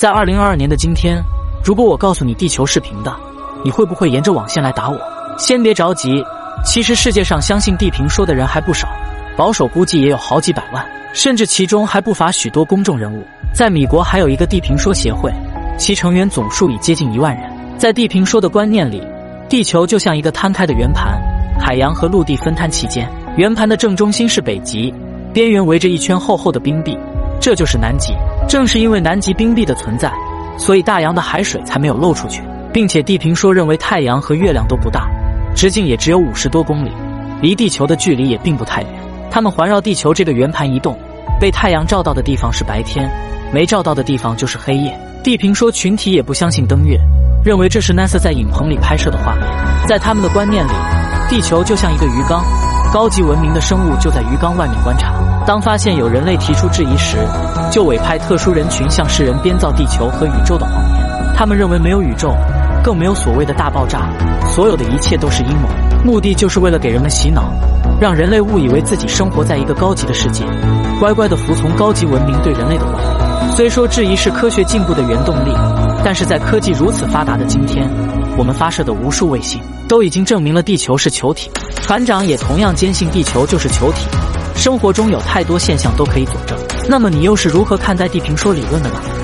在二零二二年的今天，如果我告诉你地球是平的，你会不会沿着网线来打我？先别着急，其实世界上相信地平说的人还不少，保守估计也有好几百万，甚至其中还不乏许多公众人物。在米国还有一个地平说协会，其成员总数已接近一万人。在地平说的观念里，地球就像一个摊开的圆盘，海洋和陆地分摊其间，圆盘的正中心是北极，边缘围着一圈厚厚的冰壁，这就是南极。正是因为南极冰壁的存在，所以大洋的海水才没有漏出去，并且地平说认为太阳和月亮都不大，直径也只有五十多公里，离地球的距离也并不太远。它们环绕地球这个圆盘移动，被太阳照到的地方是白天，没照到的地方就是黑夜。地平说群体也不相信登月，认为这是 NASA 在影棚里拍摄的画面。在他们的观念里，地球就像一个鱼缸，高级文明的生物就在鱼缸外面观察。当发现有人类提出质疑时，就委派特殊人群向世人编造地球和宇宙的谎言。他们认为没有宇宙，更没有所谓的大爆炸，所有的一切都是阴谋，目的就是为了给人们洗脑，让人类误以为自己生活在一个高级的世界，乖乖的服从高级文明对人类的管理。虽说质疑是科学进步的原动力，但是在科技如此发达的今天，我们发射的无数卫星都已经证明了地球是球体，船长也同样坚信地球就是球体。生活中有太多现象都可以佐证，那么你又是如何看待地平说理论的呢？